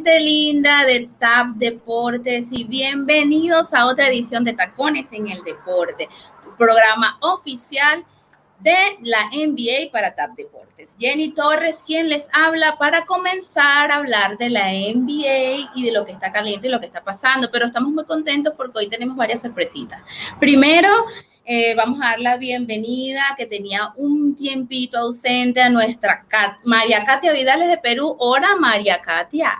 Gente linda de TAP Deportes y bienvenidos a otra edición de Tacones en el Deporte, programa oficial de la NBA para TAP Deportes. Jenny Torres, quien les habla para comenzar a hablar de la NBA y de lo que está caliente y lo que está pasando, pero estamos muy contentos porque hoy tenemos varias sorpresitas. Primero, eh, vamos a dar la bienvenida que tenía un tiempito ausente a nuestra María Katia Vidales de Perú. Hola, María Katia.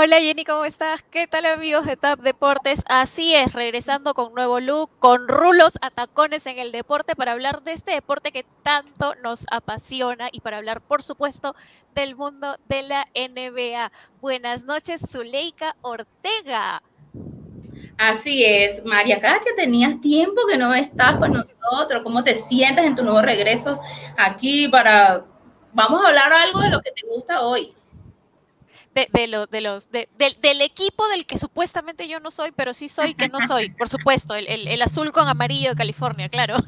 Hola Jenny, ¿cómo estás? ¿Qué tal amigos de TAP Deportes? Así es, regresando con nuevo look, con rulos atacones en el deporte para hablar de este deporte que tanto nos apasiona y para hablar, por supuesto, del mundo de la NBA. Buenas noches, Zuleika Ortega. Así es, María Katia, tenías tiempo que no estás con nosotros. ¿Cómo te sientes en tu nuevo regreso aquí para... Vamos a hablar algo de lo que te gusta hoy de, lo, de los, del, equipo del que supuestamente yo no soy, pero sí soy que no soy, por supuesto, el, azul con amarillo de California, claro.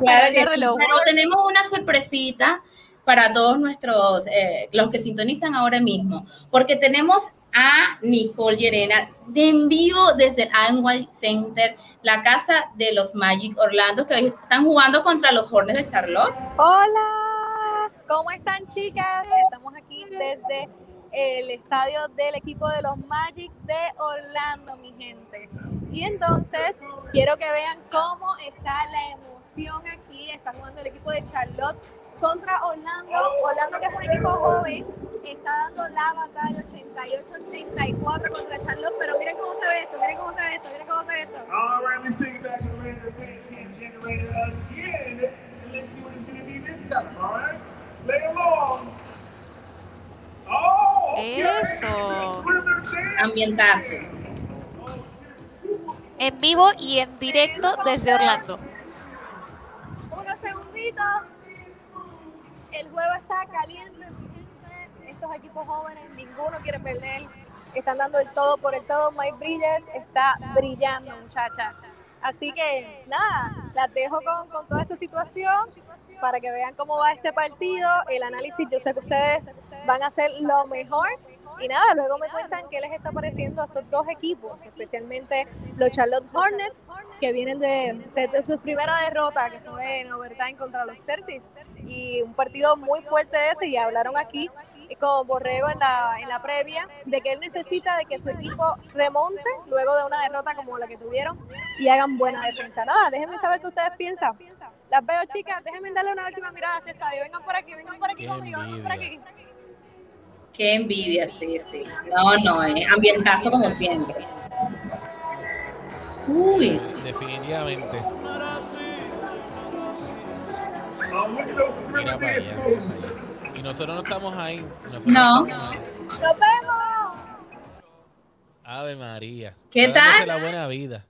Claro, pero tenemos una sorpresita para todos nuestros, eh, los que sintonizan ahora mismo, porque tenemos a Nicole Llerena de en vivo desde el Anway Center, la casa de los Magic Orlando, que hoy están jugando contra los Hornets de Charlotte. Hola, ¿cómo están chicas? Estamos aquí desde el estadio del equipo de los Magic de Orlando, mi gente. Y entonces quiero que vean cómo está la emoción aquí. Está jugando el equipo de Charlotte contra Orlando. Orlando que es un equipo joven, está dando la batalla 88-84 contra Charlotte. Pero miren cómo se ve esto, miren cómo se ve esto, miren cómo se ve esto. All right, let's see back to the game generated again. And let's see what it's going to be this time, all right? Lay along. Eso. Ambientazo. En vivo y en directo desde Orlando. Unos segunditos. El juego está caliente, gente. Estos equipos jóvenes, ninguno quiere perder. Están dando el todo por el todo. Mike Bridges está brillando, muchacha. Así que nada, las dejo con, con toda esta situación para que vean cómo va este partido, el análisis. Yo sé que ustedes van a hacer lo mejor. Y nada, luego me cuentan qué les está pareciendo a estos dos equipos, especialmente los Charlotte Hornets, que vienen de, de, su primera derrota, que fue en overtime contra los Celtics. Y un partido muy fuerte ese, y hablaron aquí con Borrego en la, en la previa, de que él necesita de que su equipo remonte luego de una derrota como la que tuvieron y hagan buena defensa. Nada, déjenme saber qué ustedes piensan. Las veo, chicas, déjenme darle una última mirada a este estadio. Vengan por aquí, vengan por aquí conmigo, vengan por aquí. Qué envidia, sí, sí. No, no, eh. ambientazo como siempre. Uy. Definitivamente. Mira para allá. Y nosotros no estamos ahí. no. Nos vemos. Ave María. ¿Qué tal? la buena vida.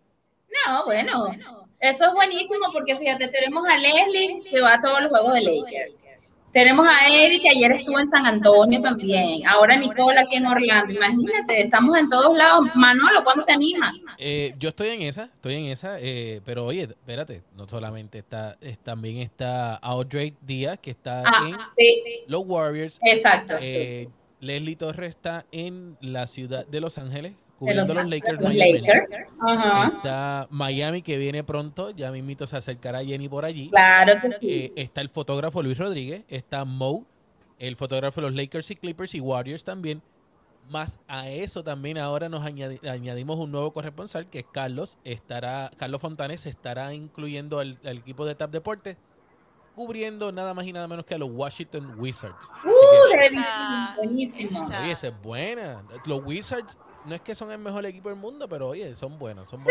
No, bueno. Eso es buenísimo porque fíjate, tenemos a Leslie que va a todos los juegos de Lakers. Tenemos a Eddie, que ayer estuvo en San Antonio también. Ahora Nicola aquí en Orlando. Imagínate, estamos en todos lados. Manolo, ¿cuándo te animas? Eh, yo estoy en esa, estoy en esa. Eh, pero oye, espérate, no solamente está, también está Audrey Díaz, que está en los Warriors. Exacto. Eh, Leslie Torres está en la ciudad de Los Ángeles, cubriendo los, Lakers. Lakers. Está Miami que viene pronto, ya mismito se acercará Jenny por allí. Claro que sí. Eh, está el fotógrafo Luis Rodríguez, está Mo, el fotógrafo de los Lakers y Clippers y Warriors también. Más a eso también ahora nos añadimos un nuevo corresponsal que es Carlos. Estará, Carlos Fontanes estará incluyendo al, equipo de TAP Deportes cubriendo nada más y nada menos que a los Washington Wizards. Uh, buenísimo. Oye, esa es buena. Los Wizards no es que son el mejor equipo del mundo, pero oye, son buenos. Son sí,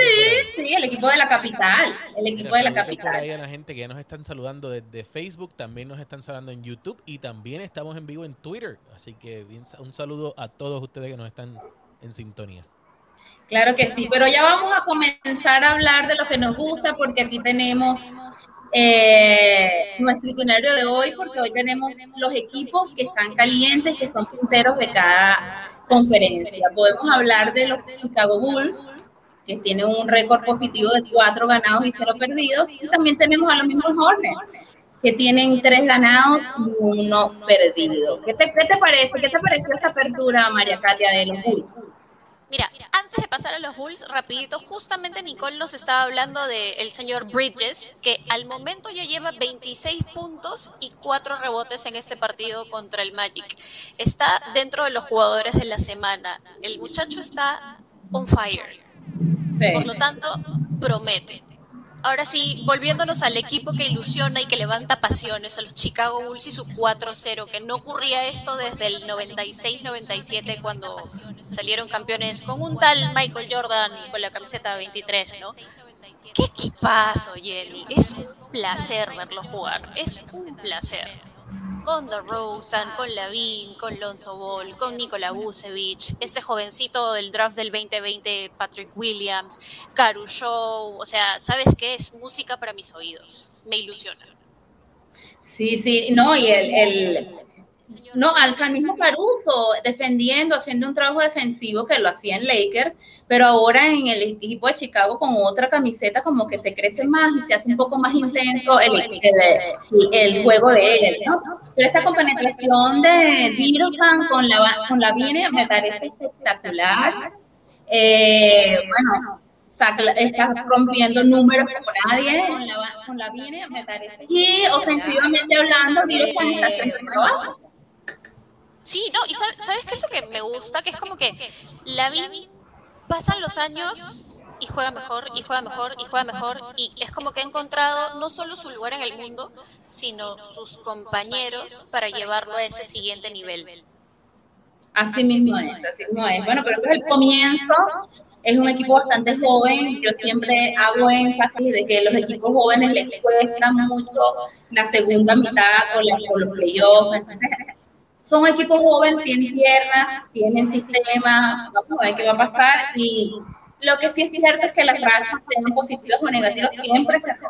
sí, el equipo de la capital. El equipo de la capital. Por ahí a la gente que ya nos están saludando desde Facebook, también nos están saludando en YouTube y también estamos en vivo en Twitter. Así que un saludo a todos ustedes que nos están en sintonía. Claro que sí, pero ya vamos a comenzar a hablar de lo que nos gusta porque aquí tenemos eh, nuestro itinerario de hoy porque hoy tenemos los equipos que están calientes, que son punteros de cada conferencia. Podemos hablar de los Chicago Bulls, que tienen un récord positivo de cuatro ganados y cero perdidos, y también tenemos a los mismos Hornets, que tienen tres ganados y uno perdido. ¿Qué te, qué te parece? ¿Qué te pareció esta apertura, María Katia, de los Bulls? Mira, antes de pasar a los Bulls, rapidito, justamente Nicole nos estaba hablando del señor Bridges, que al momento ya lleva 26 puntos y 4 rebotes en este partido contra el Magic. Está dentro de los jugadores de la semana. El muchacho está on fire. Por lo tanto, promete. Ahora sí, volviéndonos al equipo que ilusiona y que levanta pasiones, a los Chicago Bulls y su 4-0, que no ocurría esto desde el 96-97 cuando salieron campeones con un tal Michael Jordan con la camiseta 23, ¿no? Qué equipazo, Jenny. Es un placer verlo jugar. Es un placer con DeRozan, con Lavin, con Lonzo Ball, con Nikola Vucevic, este jovencito del draft del 2020, Patrick Williams, Caru Show, o sea, ¿sabes qué? Es música para mis oídos, me ilusiona. Sí, sí, no, y el, no, al mismo Caruso defendiendo, haciendo un trabajo defensivo que lo hacía en Lakers, pero ahora en el equipo de Chicago con otra camiseta como que se crece más y se hace un poco más intenso el, el, juego de él, ¿no? Pero esta compenetración de Dirosan con la, con la Vine me parece espectacular. Eh, bueno, está rompiendo números como nadie con la, Vine, me parece. Y ofensivamente hablando, Dirosan está haciendo trabajo. Sí, no, y sabes, qué es lo que me gusta? Que es como que la vi, pasan los años y juega mejor, y juega mejor, y juega mejor, y es como que ha encontrado no solo su lugar en el mundo, sino sus compañeros para llevarlo a ese siguiente nivel. Así mismo es, así mismo es. Bueno, pero es el comienzo, es un equipo bastante joven, yo siempre hago énfasis de que los equipos jóvenes les cuesta mucho la segunda mitad con, los playoffs, son equipos jóvenes, tienen piernas, tienen sistema, vamos a ver qué va a pasar. Y lo que sí es cierto es que las rachas, sean positivas o negativas, siempre se hacen.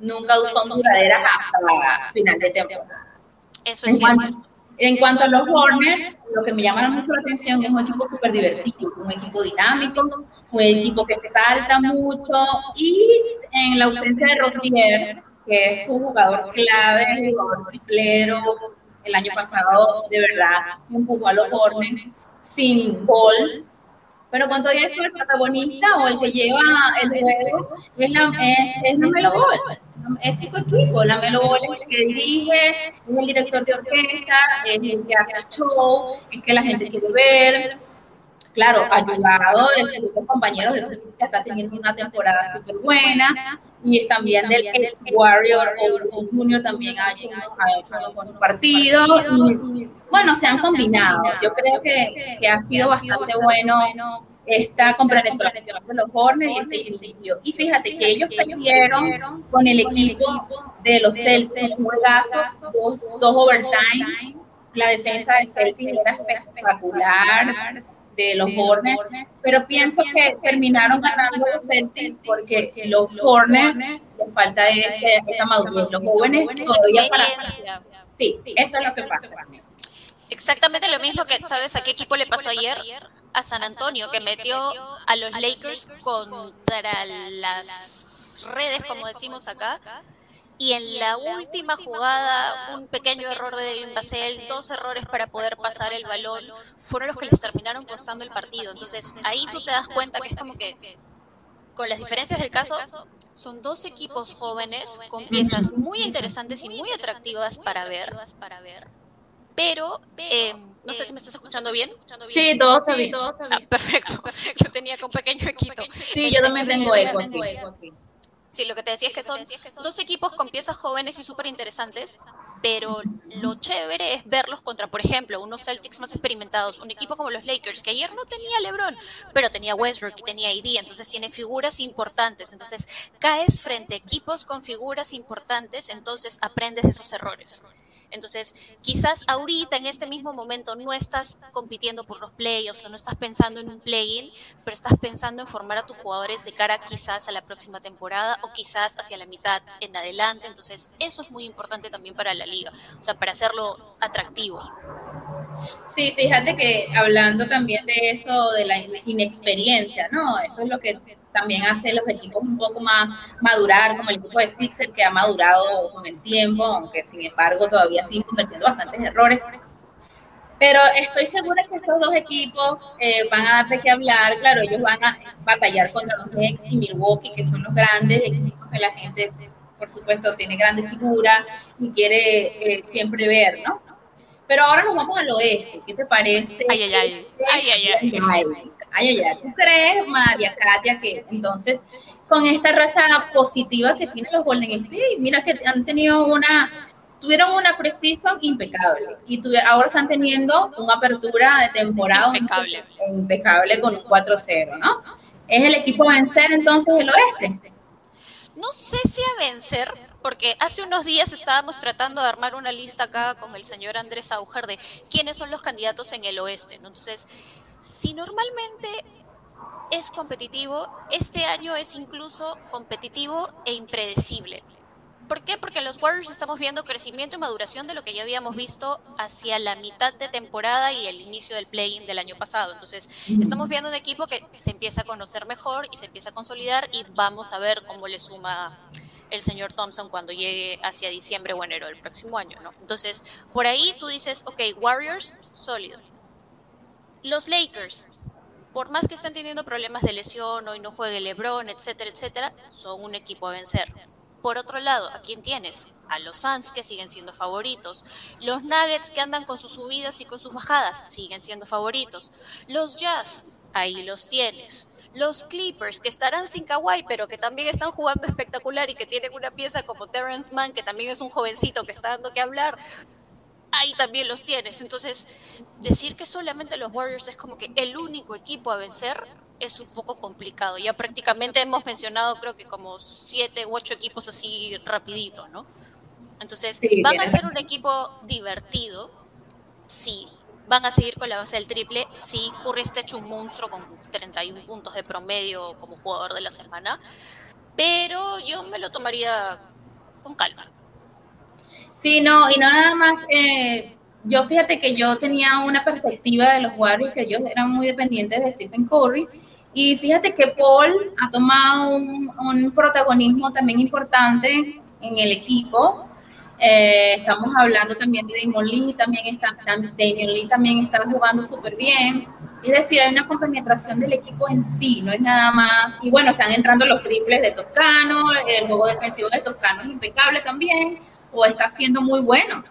Nunca son duraderas hasta final de temporada. Eso es en cierto. Cuanto, en cuanto a los Hornets, lo que me llama mucho la atención es un equipo súper divertido, un equipo dinámico, un equipo que salta mucho y en la ausencia de Rosier, que es un jugador clave, jugador triplero, el año pasado de verdad empujó a los Hornets sin gol. Pero cuando eso, el protagonista o el que lleva el juego es la, es, es la Melo Ball. Es su equipo. La Melo Ball es el que dirige, es el director de orquesta, es el que hace el show, es que la gente quiere ver claro, ayudado de sus compañeros de los que está teniendo una temporada súper buena y también del ex Warrior o Junior también ha hecho, unos, partidos. Y, bueno, se han combinado. Yo creo que, que ha sido bastante bueno esta compenetración de los Hornets y este inicio. Y fíjate que ellos perdieron con el equipo de los Celtics, un juegazo, dos, dos overtime. La defensa de Celtics era espectacular de los Hornets, pero pienso que terminaron ganando los Celtics porque los Hornets les falta esa madurez, los jóvenes todavía para... Sí, eso es lo que pasa. Exactamente lo mismo que, ¿sabes a qué equipo le pasó ayer? A San Antonio, que metió a los Lakers contra las redes, como decimos acá, y en la última jugada, un pequeño error de Devin Basel, dos errores para poder pasar el balón, fueron los que les terminaron costando el partido. Entonces, ahí tú te das cuenta que es como que, con las diferencias del caso, son dos equipos jóvenes con piezas muy interesantes y muy atractivas para ver. Pero, eh, no sé si me estás escuchando bien. Sí, todo está bien. Ah, perfecto. Yo tenía con pequeño equito. Sí, yo también tengo eco aquí. Sí, lo que te decía es que son dos equipos con piezas jóvenes y súper interesantes, pero lo chévere es verlos contra, por ejemplo, unos Celtics más experimentados, un equipo como los Lakers, que ayer no tenía LeBron, pero tenía Westbrook y tenía AD, entonces tiene figuras importantes. Entonces, caes frente a equipos con figuras importantes, entonces aprendes de esos errores. Entonces, quizás ahorita en este mismo momento no estás compitiendo por los playoffs o no estás pensando en un play-in, pero estás pensando en formar a tus jugadores de cara quizás a la próxima temporada o quizás hacia la mitad en adelante. Entonces, eso es muy importante también para la liga, o sea, para hacerlo atractivo. Sí, fíjate que hablando también de eso, de la inexperiencia, ¿no? Eso es lo que también hace los equipos un poco más madurar, como el equipo de Sixer que ha madurado con el tiempo, aunque sin embargo todavía siguen cometiendo bastantes errores. Pero estoy segura que estos dos equipos eh, van a dar de qué hablar. Claro, ellos van a batallar contra los Knicks y Milwaukee, que son los grandes equipos que la gente, por supuesto, tiene grandes figuras y quiere eh, siempre ver, ¿no? Pero ahora nos vamos al oeste. ¿Qué te parece? Ay, ay, ay. Ay, ay, ay. Ay, ay, ay. ¿Tú crees, María Katia, que entonces con esta racha positiva que tienen los Golden State, mira que han tenido una, tuvieron una precisión impecable y ahora están teniendo una apertura de temporada impecable, impecable con un 4-0, ¿no? ¿Es el equipo a vencer entonces el oeste? No sé si a vencer, porque hace unos días estábamos tratando de armar una lista acá con el señor Andrés Auger de quiénes son los candidatos en el oeste. Entonces, si normalmente es competitivo, este año es incluso competitivo e impredecible. ¿Por qué? Porque los Warriors estamos viendo crecimiento y maduración de lo que ya habíamos visto hacia la mitad de temporada y el inicio del play-in del año pasado. Entonces, estamos viendo un equipo que se empieza a conocer mejor y se empieza a consolidar y vamos a ver cómo le suma el señor Thompson cuando llegue hacia diciembre o enero del próximo año, ¿no? Entonces, por ahí tú dices, ok, Warriors, sólido. Los Lakers, por más que estén teniendo problemas de lesión, hoy no juegue LeBron, etcétera, etcétera, son un equipo a vencer. Por otro lado, ¿a quién tienes? A los Suns, que siguen siendo favoritos. Los Nuggets, que andan con sus subidas y con sus bajadas, siguen siendo favoritos. Los Jazz, ahí los tienes. Los Clippers, que estarán sin Kawhi, pero que también están jugando espectacular y que tienen una pieza como Terrence Mann, que también es un jovencito que está dando que hablar, ahí también los tienes. Entonces, decir que solamente los Warriors es como que el único equipo a vencer es un poco complicado. Ya prácticamente hemos mencionado creo que como siete u ocho equipos así rapidito, ¿no? Entonces, van a ser un equipo divertido, sí. Van a seguir con la base del triple. Sí, Curry está hecho un monstruo con 31 puntos de promedio como jugador de la semana. Pero yo me lo tomaría con calma. Sí, no, y no nada más. Eh, yo fíjate que yo tenía una perspectiva de los Warriors que ellos eran muy dependientes de Stephen Curry y fíjate que Paul ha tomado un, protagonismo también importante en el equipo. Eh, estamos hablando también de Damon Lee, también está, Damon Lee también está jugando súper bien. Es decir, hay una compenetración del equipo en sí, no es nada más. Y bueno, están entrando los triples de Toscano, el juego defensivo de Toscano es impecable también, o está siendo muy bueno.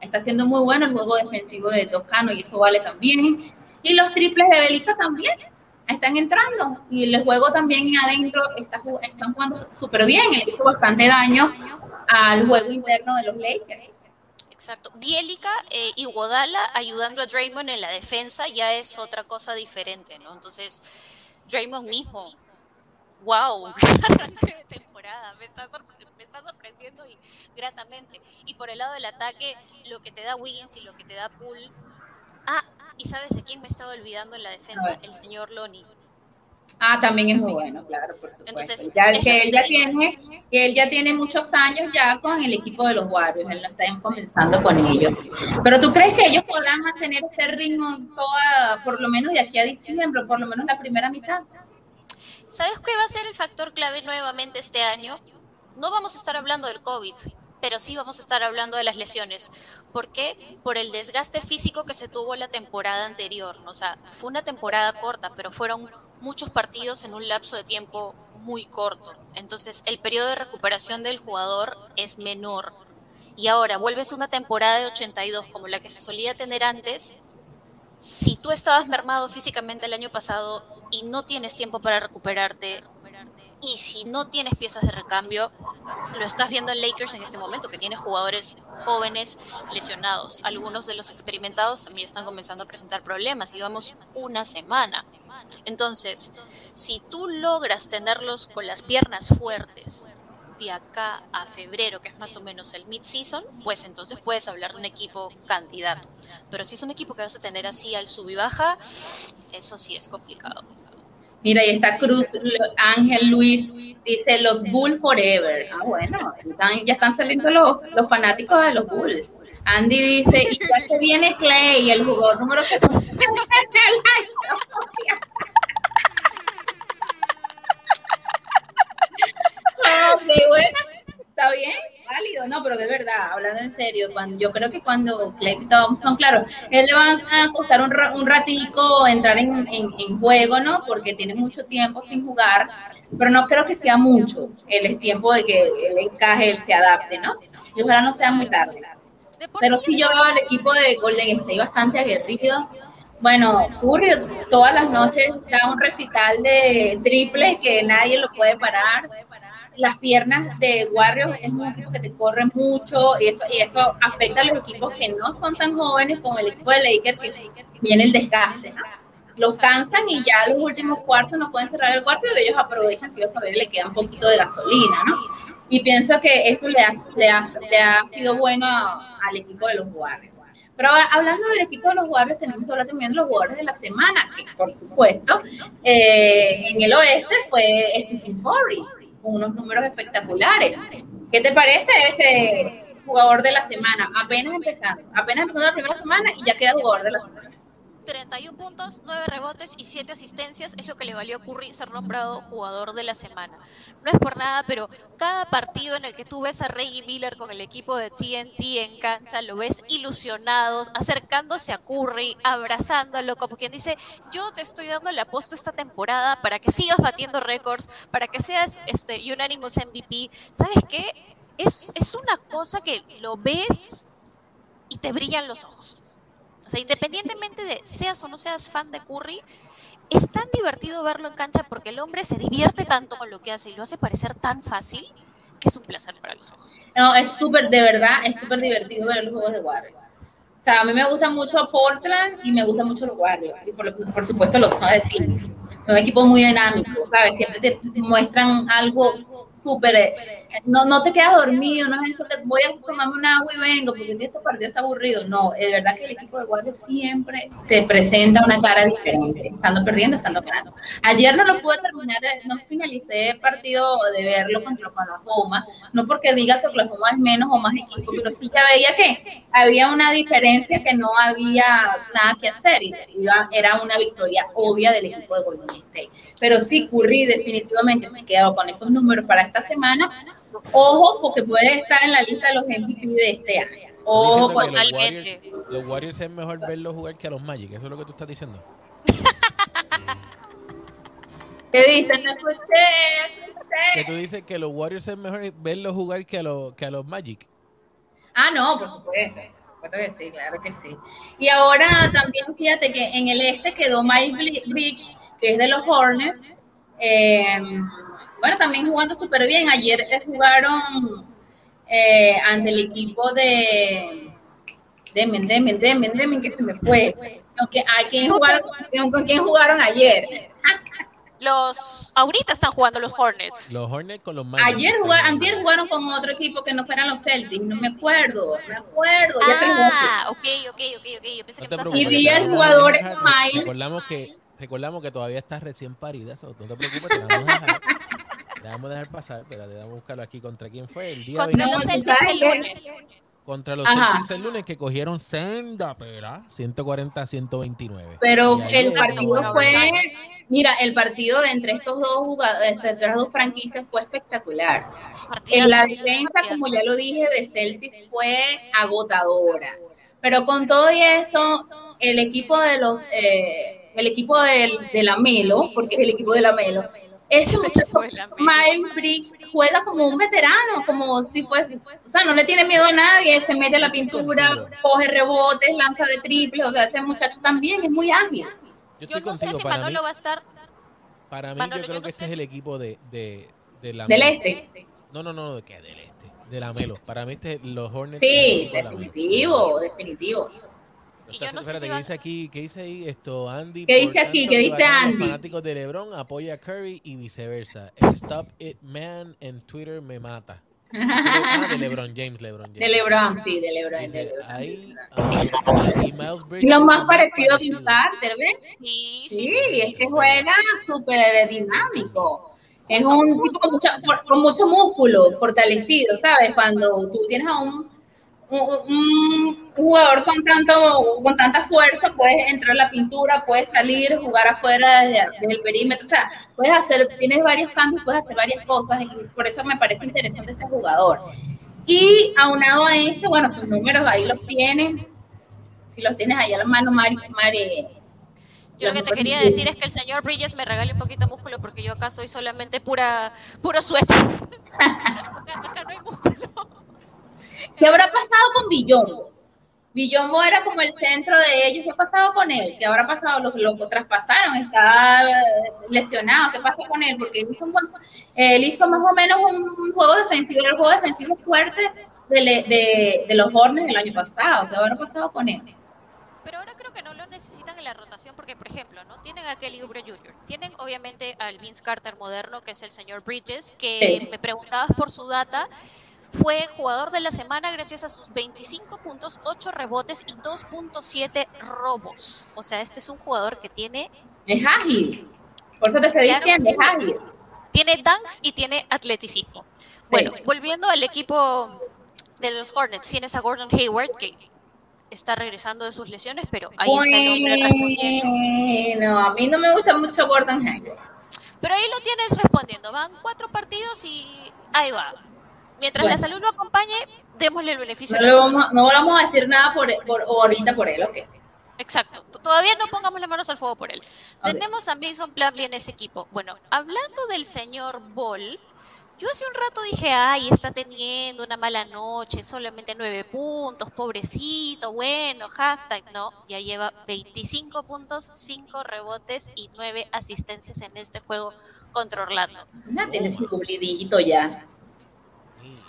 Está siendo muy bueno el juego defensivo de Toscano y eso vale también. Y los triples de Belica también están entrando y el juego también adentro está, están jugando súper bien, le hizo bastante daño al juego interno de los Lakers. Exacto. Bielica eh, y Godala ayudando a Draymond en la defensa ya es otra cosa diferente, ¿no? Entonces, Draymond mismo, wow, temporada, me está, me está sorprendiendo y gratamente. Y por el lado del ataque, lo que te da Wiggins y lo que te da Poole, ah, ¿Y sabes de quién me estaba olvidando en la defensa? El señor Loni. Ah, también es muy bueno, claro, por supuesto. Entonces, ya, que él ya tiene, que él ya tiene muchos años ya con el equipo de los Warriors, él no está comenzando con ellos. Pero tú crees que ellos podrán mantener ese ritmo toda, por lo menos de aquí a diciembre, por lo menos la primera mitad. ¿Sabes qué va a ser el factor clave nuevamente este año? No vamos a estar hablando del COVID, pero sí vamos a estar hablando de las lesiones. ¿Por qué? Por el desgaste físico que se tuvo la temporada anterior. O sea, fue una temporada corta, pero fueron muchos partidos en un lapso de tiempo muy corto. Entonces, el periodo de recuperación del jugador es menor. Y ahora vuelves una temporada de 82 como la que se solía tener antes. Si tú estabas mermado físicamente el año pasado y no tienes tiempo para recuperarte, y si no tienes piezas de recambio, lo estás viendo en Lakers en este momento, que tiene jugadores jóvenes lesionados. Algunos de los experimentados también están comenzando a presentar problemas. Llevamos una semana. Entonces, si tú logras tenerlos con las piernas fuertes de acá a febrero, que es más o menos el mid-season, pues entonces puedes hablar de un equipo candidato. Pero si es un equipo que vas a tener así al sub y baja, eso sí es complicado. Mira, ahí está Cruz Ángel Luis, dice los Bulls Forever. Ah, bueno, ya están saliendo los, los fanáticos de los Bulls. Andy dice, y ya que viene Clay, el jugador número 70 Ok, bueno, está bien, válido, no, pero de verdad, hablando en serio, cuando, yo creo que cuando Clay Thompson, claro, él le va a costar un, un ratico entrar en, en- en juego, ¿no? Porque tiene mucho tiempo sin jugar, pero no creo que sea mucho el tiempo de que él encaje, él se adapte, ¿no? Y ojalá no sea muy tarde. Pero sí sí yo veo al equipo de Golden State bastante aguerrido. Bueno, Curry todas las noches da un recital de triples que nadie lo puede parar. Las piernas de Warriors es un equipo que te corre mucho y eso, y eso afecta a los equipos que no son tan jóvenes como el equipo de Lakers que viene el desgaste. ¿no? Los cansan y ya los últimos cuartos no pueden cerrar el cuarto y ellos aprovechan que ellos todavía le queda un poquito de gasolina, ¿no? Y pienso que eso le ha, le ha, le ha sido bueno a- al equipo de los Warriors. Pero hablando del equipo de los Warriors, tenemos que hablar también de los jugadores de la semana, que por supuesto, eh, en el oeste fue Stephen Curry, con unos números espectaculares. ¿Qué te parece ese jugador de la semana? Apenas empezando, apenas empezando la primera semana y ya queda jugador de la semana. 31 puntos, 9 rebotes y 7 asistencias es lo que le valió a Curry ser nombrado jugador de la semana. No es por nada, pero cada partido en el que tú ves a Reggie Miller con el equipo de TNT en cancha, lo ves ilusionados, acercándose a Curry, abrazándolo, como quien dice, yo te estoy dando la posta esta temporada para que sigas batiendo récords, para que seas este Unanimous MVP. ¿Sabes qué? Es, es una cosa que lo ves y te brillan los ojos. O sea, independientemente de seas o no seas fan de Curry, es tan divertido verlo en cancha porque el hombre se divierte tanto con lo que hace y lo hace parecer tan fácil que es un placer para los ojos. No, es súper, de verdad, es súper divertido ver los juegos de Warriors. O sea, a mí me gusta mucho Portland y me gusta mucho los Warriors. Y por, supuesto los Suns de Phoenix. Son equipos muy dinámicos, ¿sabes? Siempre te muestran algo súper... eh, No, no te quedas dormido, no es eso que voy a tomarme un agua y vengo porque este partido está aburrido. No, es verdad que el equipo de Warriors siempre te presenta una cara diferente, estando perdiendo, estando ganando. Ayer no lo pude terminar, de- no finalicé el partido de verlo contra Oklahoma, no porque diga que Oklahoma es menos o más equipo, pero sí ya veía que había una diferencia que no había nada que hacer y era una victoria obvia del equipo de Golden State. Pero sí, Curry definitivamente se quedó con esos números para esta semana. Ojo, porque puede estar en la lista de los MVP de este año. Ojo, con- los. Warriors, los Warriors es mejor verlos jugar que a los Magic. Eso es lo que tú estás diciendo. ¿qué dicen? No escuché. no escuché. Que tú dices que los Warriors es mejor verlos jugar que a, los que a los Magic. Ah, no, por supuesto. Por supuesto que sí, claro que sí. Y ahora también fíjate que en el este quedó Mike Bli- Bridge, que es de los Hornets. Eh, bueno, también jugando súper bien. Ayer jugaron eh, ante el equipo de Demen, Demen, Demen, Demen, que se me fue. ¿Con quién, a quién jugaron, con, quién jugaron ayer? Los ahorita están jugando los Hornets. Los Hornets con los Magic. Ayer jugaron, antier jugaron con otro equipo que no fueran los Celtics, no me acuerdo, me acuerdo. ya. Ah, ok, ok, ok, ok. Yo pensé No que me estabas Y vi al jugador Miles. Recordamos que, recordamos que todavía estás recién parida, so, no te preocupes, te vamos a dejar. Te vamos a dejar pasar, pero te vamos a buscarlo aquí. ¿Contra quién fue? El día Contra 20 los Celtics ¿sabes el lunes. Contra los Ajá. Celtics el lunes que cogieron senda pera 140 a 129. Pero el partido fue, mira, el partido entre estos dos jugadores, entre estas dos franquicias fue espectacular. En la defensa, como ya lo dije, de Celtics fue agotadora. Pero con todo y eso, el equipo de los, eh, el equipo del, de la Melo, porque es el equipo de la Melo, este muchacho, Miles Bridge, juega como un veterano, como si fuese, o sea, no le tiene miedo a nadie, se mete a la pintura, coge rebotes, lanza de triple, o sea, este muchacho también es muy ágil. Yo no sé si para Manolo mí, va a estar. para mí Manolo, yo yo creo no que este es el equipo de, de, de la Del Melo. este. No, no, no, ¿de qué? Del este. De la Melo. Para mí este es los Hornets. Sí, definitivo, definitivo. Y yo no sé si ¿qué dice aquí? ¿Qué dice ahí esto, Andy? ¿Qué dice aquí? ¿Qué dice Andy? Los fanáticos de LeBron apoya a Curry y viceversa. Stop it, man, en Twitter me mata. Ah, de LeBron James, LeBron James. De LeBron, sí, de LeBron. de LeBron. ahí, ah, y Miles Bridges Lo más parecido a Vince Carter, ¿ves? Sí, sí, Sí, sí. sí. es que juega súper dinámico. Es un tipo con, mucha- con mucho músculo, fortalecido, ¿sabes? Cuando tú tienes a un, un, un jugador con tanto con tanta fuerza puedes entrar a la pintura, puedes salir, jugar afuera desde, el perímetro, o sea, puedes hacer, tienes varios cambios, puedes hacer varias cosas, y por eso me parece interesante este jugador. Y aunado a esto, bueno, sus números ahí los tienes, si los tienes ahí a la mano, Mari, Mari yo lo que te quería decir es que el señor Bridges me regale un poquito de músculo porque yo acá soy solamente pura, puro suéter. acá no hay músculo. ¿Qué habrá pasado con Villombo? Villombo era como el centro de ellos. ¿Qué ha pasado con él? ¿Qué habrá pasado? Los, lo traspasaron, está lesionado. ¿Qué pasa con él? Porque él hizo, él hizo más o menos un, juego defensivo, el juego defensivo fuerte de, de, de los Hornets el año pasado. ¿Qué habrá pasado con él? Pero ahora creo que no lo necesitan en la rotación porque, por ejemplo, no tienen a Kelly Oubre Jr., tienen obviamente al Vince Carter moderno, que es el señor Bridges, que me preguntabas por su data. Fue jugador de la semana gracias a sus 25 puntos, 8 rebotes y 2.7 robos. O sea, este es un jugador que tiene... Es ágil. Por eso te estoy diciendo, es ágil. Tiene dunks y tiene atleticismo. Bueno, volviendo al equipo de los Hornets, tienes a Gordon Hayward, que está regresando de sus lesiones, pero ahí está el hombre respondiendo. No, a mí no me gusta mucho Gordon Hayward. Pero ahí lo tienes respondiendo. Van cuatro partidos y ahí va. Mientras la salud lo acompañe, démosle el beneficio. No, vamos, no vamos a decir nada por, por, ahorita por él, ¿ok? Exacto. Todavía no pongamos las manos al fuego por él. Tenemos a Mason Plumlee en ese equipo. Bueno, hablando del señor Ball, yo hace un rato dije, ay, está teniendo una mala noche, solamente nueve puntos, pobrecito, bueno, halftime. No, ya lleva 25 puntos, 5 rebotes y 9 asistencias en este juego contra Orlando. Ya tienes un ya.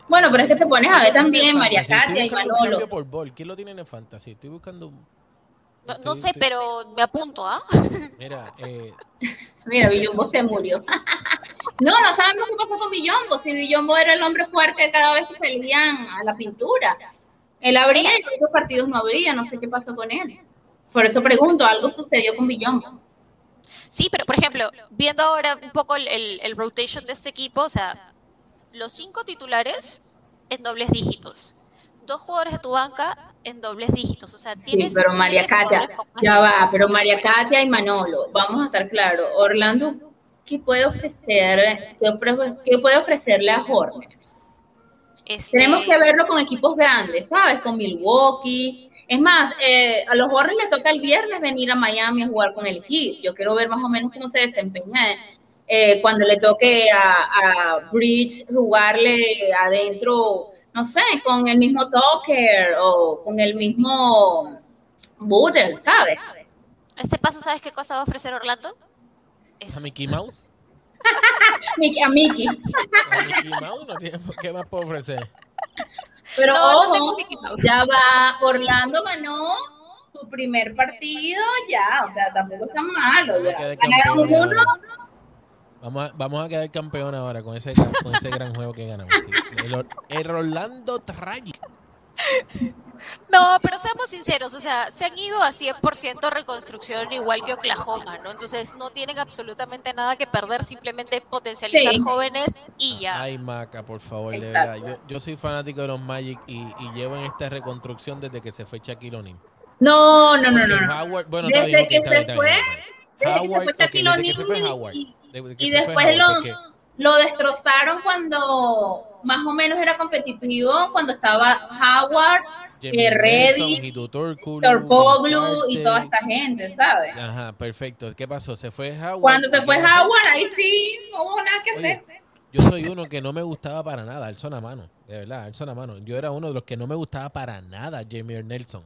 Bueno, pero es que te pones a ver también María Katia y Manolo. Por ¿Quién lo tiene en fantasy? Estoy buscando no, sé, pero me apunto, ¿ah? Mira, eh, Mira, Villombo se murió. no, no sabemos qué pasó con Villombo. Si Villombo era el hombre fuerte cada vez que salían a la pintura. Él habría y otros partidos no habría. No sé qué pasó con él. Por eso pregunto, ¿algo sucedió con Villombo? Sí, pero por ejemplo, viendo ahora un poco el, el rotation de este equipo, o sea, los cinco titulares en dobles dígitos. Dos jugadores de tu banca en dobles dígitos. O sea, tienes. Sí, pero María Katia, ya va, pero María Katia y Manolo, vamos a estar claros. Orlando, ¿qué puede ofrecer? ¿Qué, puede ofrecerle a Hornets? Este Tenemos que verlo con equipos grandes, ¿sabes? Con Milwaukee. Es más, eh, a los Hornets les toca el viernes venir a Miami a jugar con el Heat. Yo quiero ver más o menos cómo se desempeña eh, cuando le toque a, a Bridge jugarle adentro no sé, con el mismo Tucker o con el mismo Butter, ¿sabes? A este paso, ¿sabes qué cosa va a ofrecer Orlando? ¿A Mickey Mouse? a Mickey. ¿A Mickey Mouse? No tiene, ¿Qué más puedo ofrecer? Pero ojo, ya va, Orlando ganó su primer partido, ya, o sea, tampoco está malo. Ya. Ganaron uno Vamos a, vamos a quedar campeón ahora con ese, con ese gran juego que ganamos. El, el, Orlando Tragic. No, pero seamos sinceros, o sea, se han ido a 100% reconstrucción igual que Oklahoma, ¿no? Entonces no tienen absolutamente nada que perder, simplemente potencializar jóvenes y ya. Ay, Maca, por favor, de verdad. Yo, yo, soy fanático de los Magic y, y, llevo en esta reconstrucción desde que se fue Shaquille O'Neal. No, no, no, no. bueno, desde que se fue, desde que se fue Shaquille O'Neal y después lo, lo destrozaron cuando más o menos era competitivo, cuando estaba Howard, eh, Reddy, Torpoglu y toda esta gente, ¿sabes? Ajá, perfecto. ¿Qué pasó? ¿Se fue Howard? Cuando se fue Howard, ahí sí, no hubo nada que hacer. Yo soy uno que no me gustaba para nada, Alson a mano, de verdad, Alson a mano. Yo era uno de los que no me gustaba para nada, Jamie Nelson.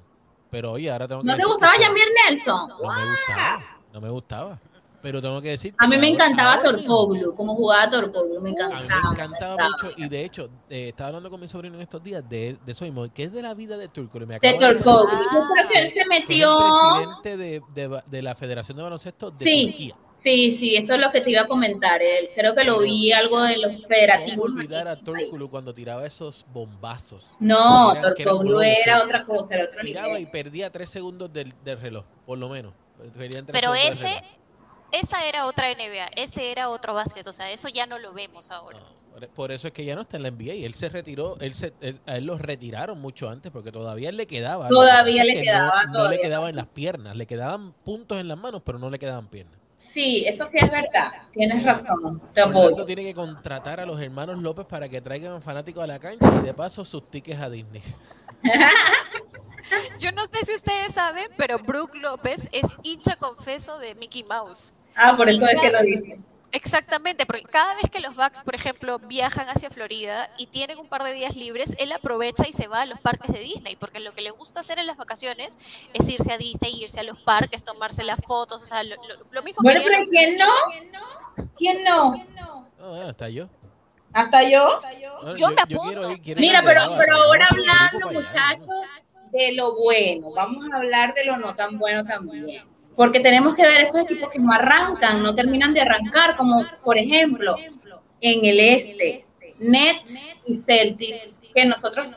Pero oye, ahora tengo que ¿No te gustaba Jamie Nelson? No me gustaba, no me gustaba. Pero tengo que decir. A mí me encantaba Torpoglu, como jugaba Torpoglu, me encantaba. me encantaba mucho. Y de hecho, eh, estaba hablando con mi sobrino en estos días de, de eso mismo, que es de la vida de Turco. de Torpoglu. Yo creo que él se metió. presidente de, de, de, la Federación de Baloncesto de sí. Turquía. Sí, sí, eso es lo que te iba a comentar. Creo que lo vi algo de los federativos. No olvidar a Torpoglu cuando tiraba esos bombazos. No, Torpoglu era otra cosa, era otro Tiraba y perdía tres segundos del, del reloj, por lo menos. Pero ese esa era otra NBA, ese era otro básquet, o sea, eso ya no lo vemos ahora. Por, por eso es que ya no está en la NBA. Él se retiró, él se, él- a él lo retiraron mucho antes porque todavía le quedaba. Que Todavía le que quedaba, No, no le quedaba en las piernas, le quedaban puntos en las manos, pero no le quedaban piernas. Sí, eso sí es verdad. Tienes razón. Te Orlando tiene que contratar a los hermanos López para que traigan fanáticos a la cancha y de paso sus tickets a Disney. Yo no sé si ustedes saben, pero Brooke López es hincha confeso de Mickey Mouse. Ah, por eso es que lo dicen. Exactamente, porque cada vez que los Bucks, por ejemplo, viajan hacia Florida y tienen un par de días libres, él aprovecha y se va a los parques de Disney, porque lo que le gusta hacer en las vacaciones es irse a Disney, irse a los parques, tomarse las fotos, o sea, lo, lo- lo mismo Bueno, que pero ¿quién no? ¿Quién no? Ah, bueno, hasta yo. ¿Hasta yo? Bueno, Yo me quiero apunto. quiero ir Mira, pero, pero ahora hablando, ¿no? muchachos, de lo bueno, vamos a hablar de lo no tan bueno también. Porque tenemos que ver esos equipos que no arrancan, no terminan de arrancar, como por ejemplo en el este, Nets y Celtics, que nosotros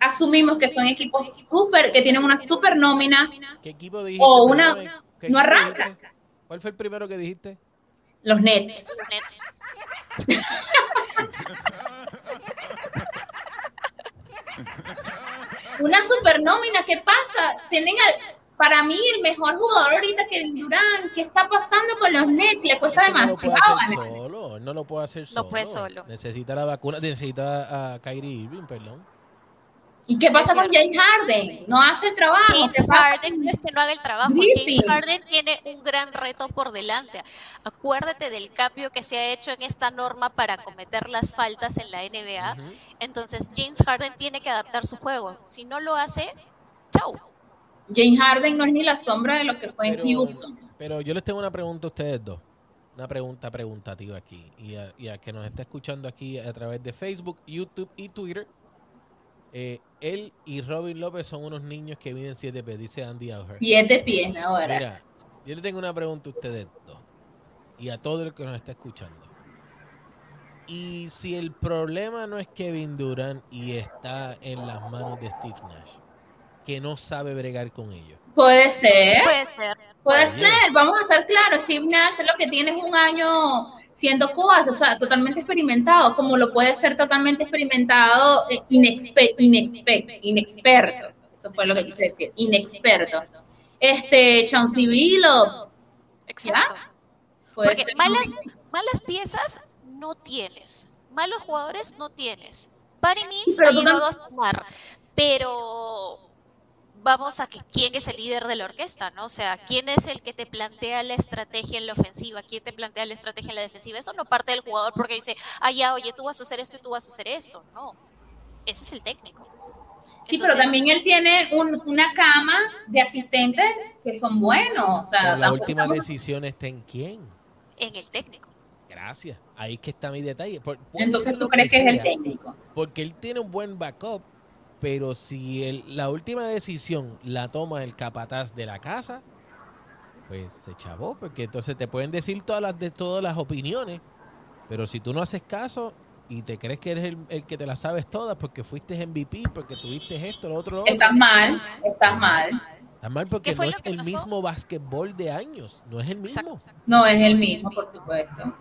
asumimos que son equipos súper, que tienen una súper nómina, ¿Qué equipo dijiste? o una, Perdóname, ¿qué no arranca. dijiste? ¿Cuál fue el primero que dijiste? Los Nets. Nets. Una super nómina, ¿qué pasa? Tienen al- para mí el mejor jugador ahorita que Durán, ¿qué está pasando con los Nets? Le cuesta Es que no demasiado hacer ganar. solo, no lo puede hacer solo. No puede solo. Necesita la vacuna, necesita a Kyrie Irving, perdón. ¿Y qué pasa con James Harden? No hace el trabajo. ¿Qué James? Harden no es que no haga el trabajo. Griffin. James Harden tiene un gran reto por delante. Acuérdate del cambio que se ha hecho en esta norma para cometer las faltas en la NBA. Entonces James Harden tiene que adaptar su juego. Si no lo hace, chau. James Harden no es ni la sombra de lo que fue en Pero- Houston. Pero yo les tengo una pregunta a ustedes dos. Una pregunta preguntativa aquí. Y a, y a que nos está escuchando aquí a través de Facebook, YouTube y Twitter. Eh, él y Robin López son unos niños que miden 7 pies, dice Andy Auger. Siete pies ahora. Mira, yo le tengo una pregunta a ustedes dos. Y a todo el que nos está escuchando. Y si el problema no es Kevin Durant y está en las manos de Steve Nash, que no sabe bregar con ellos. Puede ser, Puede ser. puede ser. Vamos a estar claros. Steve Nash lo que tiene es un año siendo coach, o sea, totalmente experimentado, como lo puede ser totalmente experimentado, eh, inexpe- inexpe- inexperto. Eso fue lo que quise decir, inexperto. Este, Chauncey Billups, Exacto. Porque malas, malas piezas no tienes. Malos jugadores no tienes. Mills pero ha llegado a sumar, pero vamos a que quién es el líder de la orquesta, ¿no? O sea, quién es el que te plantea la estrategia en la ofensiva, quién te plantea la estrategia en la defensiva. Eso no parte del jugador porque dice, ah, ya, oye, tú vas a hacer esto y tú vas a hacer esto. No, ese es el técnico. Sí, pero Entonces, también él tiene un- una cama de asistentes que son buenos. O sea, Pero la última estamos- decisión está en quién. En el técnico. Gracias. Ahí es que está mi detalle. Por- Entonces tú crees que es el sea, técnico. Porque él tiene un buen backup, pero si el- la última decisión la toma el capataz de la casa, pues se chavó, porque entonces te pueden decir todas las de todas las opiniones, pero si tú no haces caso y te crees que eres el, el que te las sabes todas porque fuiste MVP, porque tuviste esto, lo otro, lo otro, Estás mal, estás mal. estás mal porque ¿Qué fue no es el pasó? mismo básquetbol de años, no es el mismo. Exacto. No es el mismo, por supuesto.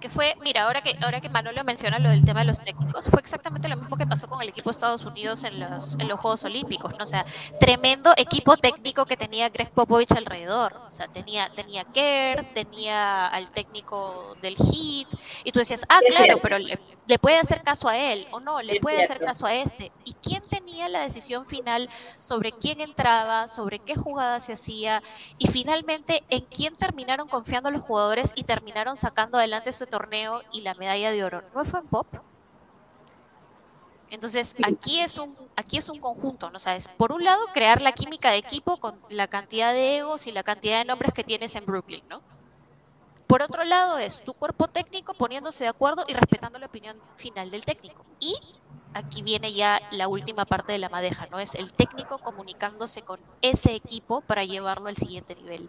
Que fue, mira, ahora que ahora que Manolo menciona lo del tema de los técnicos, fue exactamente lo mismo que pasó con el equipo de Estados Unidos en los, en los Juegos Olímpicos, ¿no? O sea, tremendo equipo técnico que tenía Greg Popovich alrededor. O sea, tenía, tenía Kerr, tenía al técnico del Heat, y tú decías, ah, claro, pero le, le puede hacer caso a él, o no, le puede hacer caso a este. ¿Y quién tenía la decisión final sobre quién entraba, sobre qué jugada se hacía, y finalmente en quién terminaron confiando los jugadores y terminaron sacando adelante ese torneo y la medalla de oro. ¿No fue en Pop? Entonces, aquí es un aquí es un conjunto, ¿no sabes? Por un lado, crear la química de equipo con la cantidad de egos y la cantidad de nombres que tienes en Brooklyn, ¿no? Por otro lado, es tu cuerpo técnico poniéndose de acuerdo y respetando la opinión final del técnico. Y aquí viene ya la última parte de la madeja, ¿no? Es el técnico comunicándose con ese equipo para llevarlo al siguiente nivel.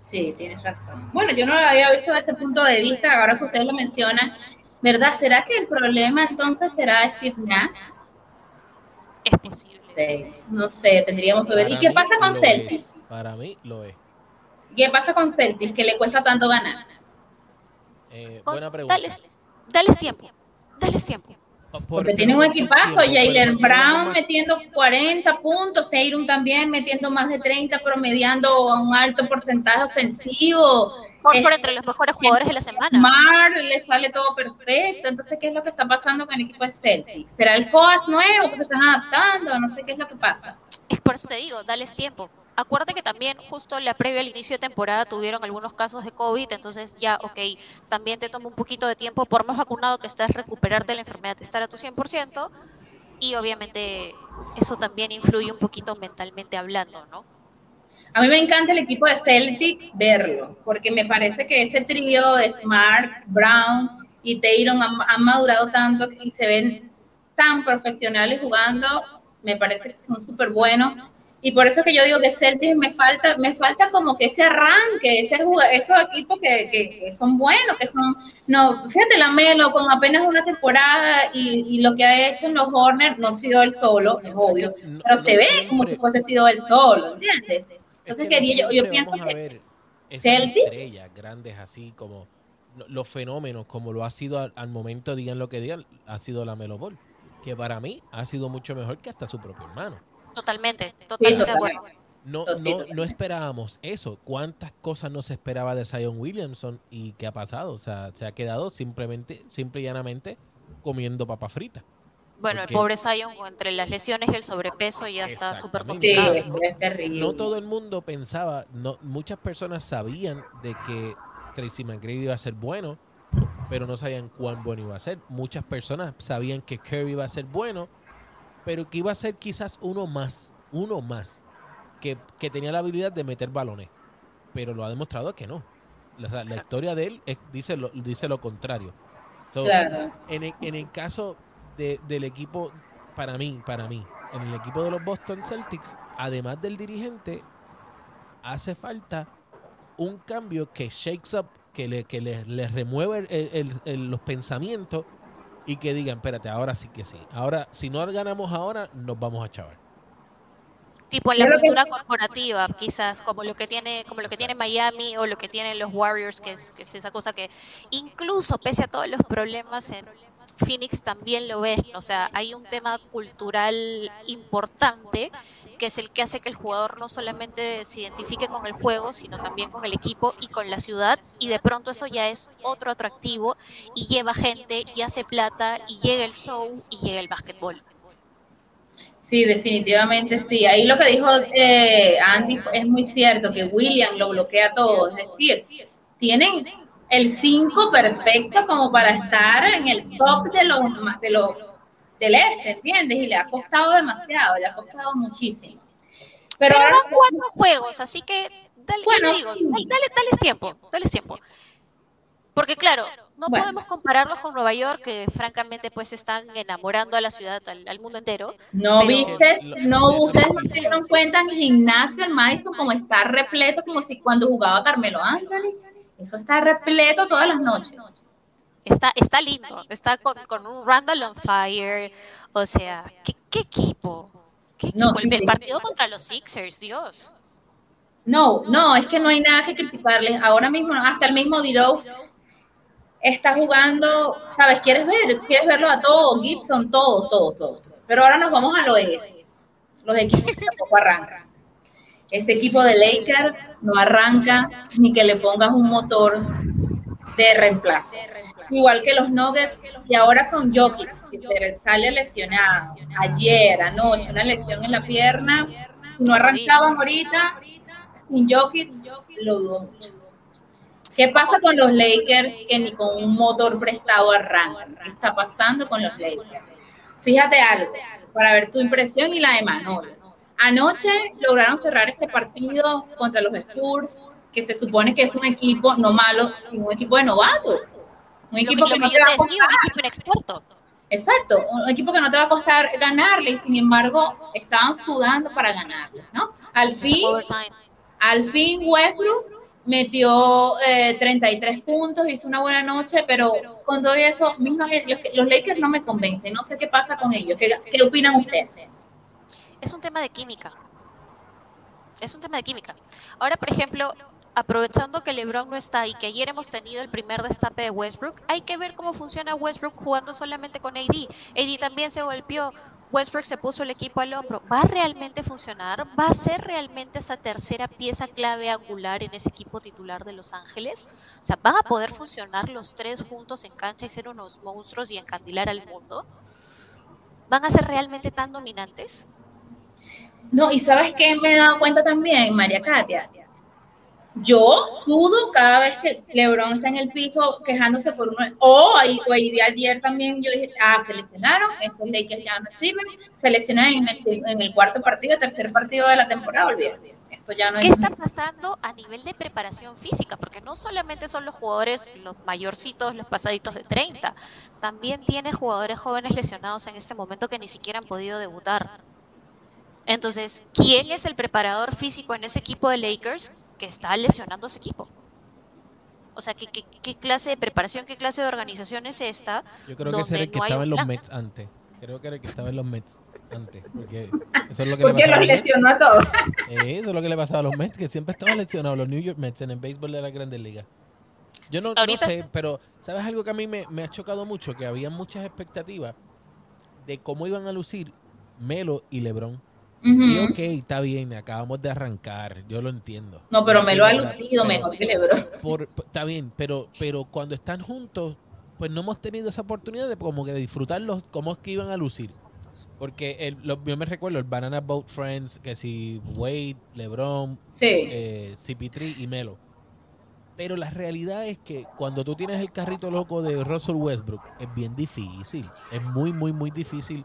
Sí, tienes razón. Bueno, yo no lo había visto desde ese punto de vista, ahora que ustedes lo mencionan. ¿Verdad? ¿Será que el problema entonces será Steve Nash? Es posible. Sí, no sé, tendríamos que ver. ¿Y Para qué mí pasa con es. Para mí lo es. ¿Qué pasa con Celtics que le cuesta tanto ganar? Eh, buena pregunta. dales, dales tiempo. dales tiempo. Porque tiene un equipazo, Jalen Brown metiendo 40 puntos, Tatum también metiendo más de 30, promediando un alto porcentaje ofensivo. Por, por entre los mejores jugadores de la semana. Mar le sale todo perfecto. Entonces, ¿qué es lo que está pasando con el equipo de Celtics? ¿Será el coach nuevo que se están adaptando? No sé qué es lo que pasa. Es por eso te digo, dales tiempo acuérdate que también justo la previa al inicio de temporada tuvieron algunos casos de COVID, entonces ya, ok, también te toma un poquito de tiempo, por más vacunado que estés, recuperarte la enfermedad, estar a tu 100%, y obviamente eso también influye un poquito mentalmente hablando, ¿no? A mí me encanta el equipo de Celtics verlo, porque me parece que ese trío de Smart, Brown y Taylor han, han madurado tanto y se ven tan profesionales jugando, me parece que son súper buenos y por eso que yo digo que Celtics me falta, me falta como que ese arranque, ese esos equipos que, que, son buenos, que son, no, fíjate la Melo con apenas una temporada y, lo que ha hecho en los Hornets no ha sido él solo, es obvio, pero se ve como si fuese sido él solo, ¿entiendes? Entonces quería, yo, yo pienso que Celtics estrellas grandes así como los fenómenos, como lo ha sido al, momento, digan lo que digan, ha sido la Melo Ball, que para mí ha sido mucho mejor que hasta su propio hermano. Totalmente, totalmente de acuerdo. No, no, no esperábamos eso. ¿Cuántas cosas no se esperaba de Zion Williamson y qué ha pasado? O sea, se ha quedado simplemente, simple y llanamente comiendo papa frita. Bueno, el pobre Zion entre las lesiones y el sobrepeso ya está súper complicado. No todo el mundo pensaba, no, muchas personas sabían de que Tracy McGrady iba a ser bueno, pero no sabían cuán bueno iba a ser. Muchas personas sabían que Curry iba a ser bueno, pero que iba a ser quizás uno más, uno más, que, tenía la habilidad de meter balones. Pero lo ha demostrado que no. La, historia de él dice, lo, dice lo contrario. en, el, caso del equipo, para mí, para mí, en el equipo de los Boston Celtics, además del dirigente, hace falta un cambio que shakes up, que le, que le, remueve los pensamientos y que digan, espérate, ahora sí que sí. Ahora, si no ganamos ahora, nos vamos a chavar. Tipo en la cultura corporativa, quizás, como lo que tiene, como lo que tiene Miami o lo que tienen los Warriors, que es, que es esa cosa que incluso pese a todos los problemas en Phoenix también lo ves, o sea, hay un tema cultural importante que es el que hace que el jugador no solamente se identifique con el juego, sino también con el equipo y con la ciudad, y de pronto eso ya es otro atractivo y lleva gente y hace plata y llega el show y llega el básquetbol. Sí, definitivamente sí. Ahí lo que dijo eh, Andy es muy cierto, que William lo bloquea todo, es decir, tienen el 5 perfecto como para estar en el top de los, de los del este, ¿entiendes? Y le ha costado demasiado, le ha costado muchísimo. Pero, van cuatro juegos, así que dale, bueno, digo, dale, dale, tiempo, dale tiempo. Porque claro, no podemos compararlos con Nueva York, que francamente pues están enamorando a la ciudad, al, mundo entero. No viste, no, ustedes no se dieron cuenta en el gimnasio en Madison como está repleto, como si cuando jugaba Carmelo Anthony. Eso está repleto todas las noches. Está, está lindo, está con, un Randall on fire. O sea, ¿qué, equipo? ¿Qué equipo? el, partido contra los Sixers, Dios. No, no, es que no hay nada que criticarles. Ahora mismo, hasta el mismo Diro está jugando, ¿sabes? ¿Quieres ver? ¿Quieres verlo a todos? Gibson, todos, todos, todos. Pero ahora nos vamos a lo es. Los equipos que tampoco arrancan. Este equipo de Lakers no arranca ni que le pongas un motor de reemplazo. Igual que los Nuggets y ahora con Jokic, que sale lesionado ayer, anoche, una lesión en la pierna, no arrancaban ahorita, sin Jokic lo dudo mucho. ¿Qué pasa con los Lakers que ni con un motor prestado arrancan? ¿Qué está pasando con los Lakers? Fíjate algo, para ver tu impresión y la de Manolo. Anoche lograron cerrar este partido contra los Spurs, que se supone que es un equipo no malo, sino un equipo de novatos. Un equipo que, no te va a costar. Exacto, un equipo que no te va a costar ganarle y sin embargo estaban sudando para ganarle, ¿no? Al fin, al fin Westbrook metió 33 eh, puntos, hizo una buena noche, pero con todo eso, mismos, los, los Lakers no me convencen, no sé qué pasa con ellos, ¿qué, qué opinan ustedes? Es un tema de química. Es un tema de química. Ahora, por ejemplo, aprovechando que LeBron no está y que ayer hemos tenido el primer destape de Westbrook, hay que ver cómo funciona Westbrook jugando solamente con AD. AD también se golpeó. Westbrook se puso el equipo al hombro. ¿Va a realmente funcionar? ¿Va a ser realmente esa tercera pieza clave angular en ese equipo titular de Los Ángeles? O sea, ¿van a poder funcionar los tres juntos en cancha y ser unos monstruos y encandilar al mundo? ¿Van a ser realmente tan dominantes? No, y ¿sabes qué me he dado cuenta también, María Katia? Yo sudo cada vez que LeBron está en el piso quejándose por uno. O ahí, o ahí de ayer también yo dije, ah, se lesionaron, estos Lakers ya no sirven, se lesionan en el, en el cuarto partido, tercer partido de la temporada, olvídate. Esto ya no ¿Qué está pasando a nivel de preparación física? Porque no solamente son los jugadores, los mayorcitos, los pasaditos de 30, también tiene jugadores jóvenes lesionados en este momento que ni siquiera han podido debutar. Entonces, ¿quién es el preparador físico en ese equipo de Lakers que está lesionando a su equipo? O sea, ¿qué, qué, clase de preparación, qué clase de organización es esta? Yo creo que ese era el que estaba en los Mets antes. Creo que era el que estaba en los Mets antes. Porque eso es lo que porque los lesionó a todos. Eh, eso es lo que le pasaba a los Mets, que siempre estaban lesionados, los New York Mets en el béisbol de la Grandes Ligas. Yo no, no, sé, pero ¿sabes algo que a mí me, me ha chocado mucho? Que había muchas expectativas de cómo iban a lucir Melo y LeBron. Y ok, está bien, acabamos de arrancar, yo lo entiendo. No, pero me lo ha lucido mejor que Lebron. Por, está bien, pero, pero cuando están juntos, pues no hemos tenido esa oportunidad de como que de disfrutarlos, cómo es que iban a lucir. Porque el, yo me recuerdo el Banana Boat Friends, que si Wade, LeBron, eh, CP3 y Melo. Pero la realidad es que cuando tú tienes el carrito loco de Russell Westbrook, es bien difícil. Es muy, muy, muy difícil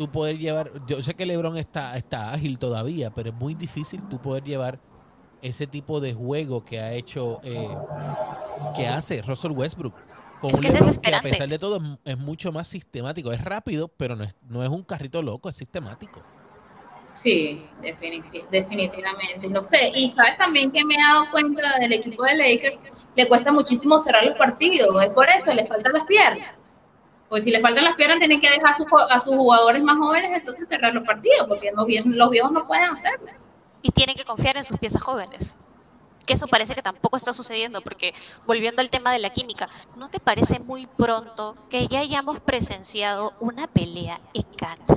tú poder llevar, yo sé que LeBron está, está ágil todavía, pero es muy difícil tú poder llevar ese tipo de juego que ha hecho, eh, que hace Russell Westbrook. Con es que, que a pesar de todo es, mucho más sistemático. Es rápido, pero no es, no es un carrito loco, es sistemático. Sí, definitivamente. No sé, y sabes también que me he dado cuenta del equipo de Lakers, le cuesta muchísimo cerrar los partidos, es por eso, le faltan las piernas. Pues si le faltan las piernas, tienen que dejar a sus, jugadores más jóvenes, entonces cerrar los partidos, porque los, viejos no pueden hacerlo. Y tienen que confiar en sus piezas jóvenes. Que eso parece que tampoco está sucediendo, porque volviendo al tema de la química, ¿no te parece muy pronto que ya hayamos presenciado una pelea en cancha?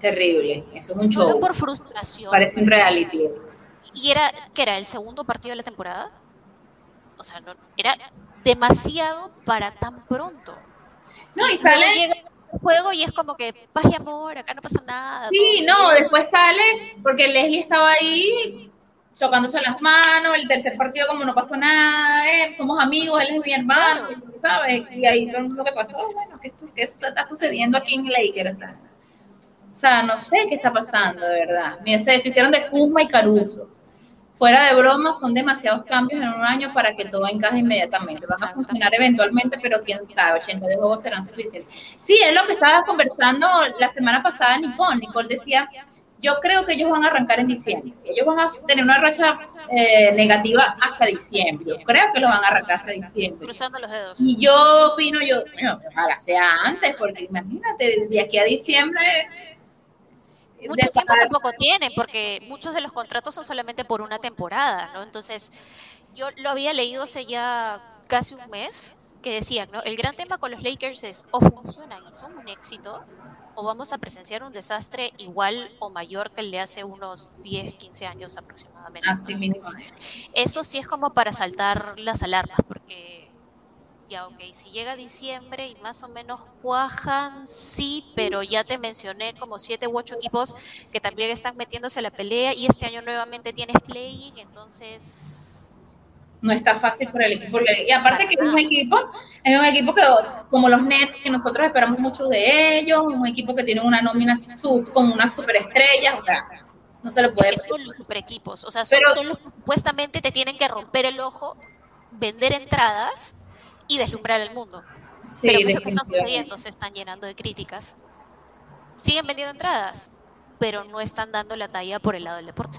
Terrible, eso es un Solo por frustración. Parece un reality. ¿Y era, que era el segundo partido de la temporada? O sea, no, era demasiado para tan pronto. No, y sale. Llega el juego y es como que paz y amor, acá no pasa nada. Sí, no, después sale porque Leslie estaba ahí chocándose las manos, el tercer partido como no pasó nada, eh, somos amigos, él es mi hermano, ¿sabes? Y ahí lo que pasó, bueno, ¿qué, qué está sucediendo aquí en Lakers? O sea, no sé qué está pasando, de verdad. Mira, se deshicieron de Kuzma y Caruso fuera de broma, son demasiados cambios en un año para que todo encaje inmediatamente. Van a funcionar eventualmente, pero quién sabe, 80 de juegos serán suficientes. Sí, es lo que estaba conversando la semana pasada Nicole. Nicole decía, yo creo que ellos van a arrancar en diciembre. Ellos van a tener una racha eh, negativa hasta diciembre. Yo creo que lo van a arrancar hasta diciembre. Cruzando los dedos. Y yo opino, yo, ojalá sea antes, porque imagínate, de aquí a diciembre mucho tiempo tampoco tienen, porque muchos de los contratos son solamente por una temporada, ¿no? Entonces, yo lo había leído hace ya casi un mes, que decían, ¿no? El gran tema con los Lakers es o funcionan y son un éxito, o vamos a presenciar un desastre igual o mayor que el de hace unos 10, 15 años aproximadamente. Así mismo. Eso sí es como para saltar las alarmas, porque ya, ok, si llega diciembre y más o menos cuajan, sí, pero ya te mencioné como siete u ocho equipos que también están metiéndose a la pelea y este año nuevamente tienes playing, entonces... No está fácil por el equipo. Y aparte que es un equipo, es un equipo que, como los Nets, que nosotros esperamos mucho de ellos, un equipo que tiene una nómina sub, con una superestrella, o sea, no se lo puede... Son los super equipos, o sea, son, son los que supuestamente te tienen que romper el ojo, vender entradas y deslumbrar el mundo. Sí, Pero lo que está sucediendo? Se están llenando de críticas. Siguen vendiendo entradas, pero no están dando la talla por el lado del deporte.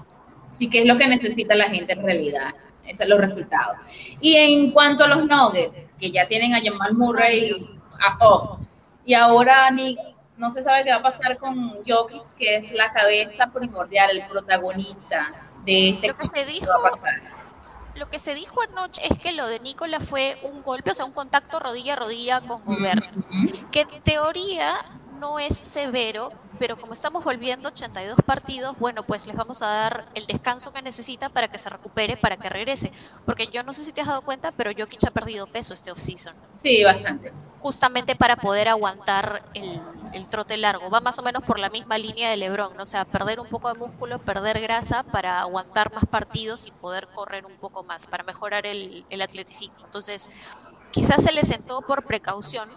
Sí, que es lo que necesita la gente en realidad. Esos son los resultados. Y en cuanto a los Nuggets, que ya tienen a Jamal Murray a off, y ahora ni, no se sabe qué va a pasar con Jokic, que es la cabeza primordial, el protagonista de este Lo que se dijo Lo que se dijo anoche es que lo de Nicola fue un golpe, o sea, un contacto rodilla a rodilla con Gobert, que en teoría no es severo, pero como estamos volviendo 82 partidos, bueno, pues les vamos a dar el descanso que necesita para que se recupere, para que regrese. Porque yo no sé si te has dado cuenta, pero Jokic ha perdido peso este offseason. Sí, bastante. Justamente para poder aguantar el, el, trote largo. Va más o menos por la misma línea de LeBron, ¿no? o sea, perder un poco de músculo, perder grasa para aguantar más partidos y poder correr un poco más, para mejorar el, el atleticismo. Entonces, quizás se le sentó por precaución,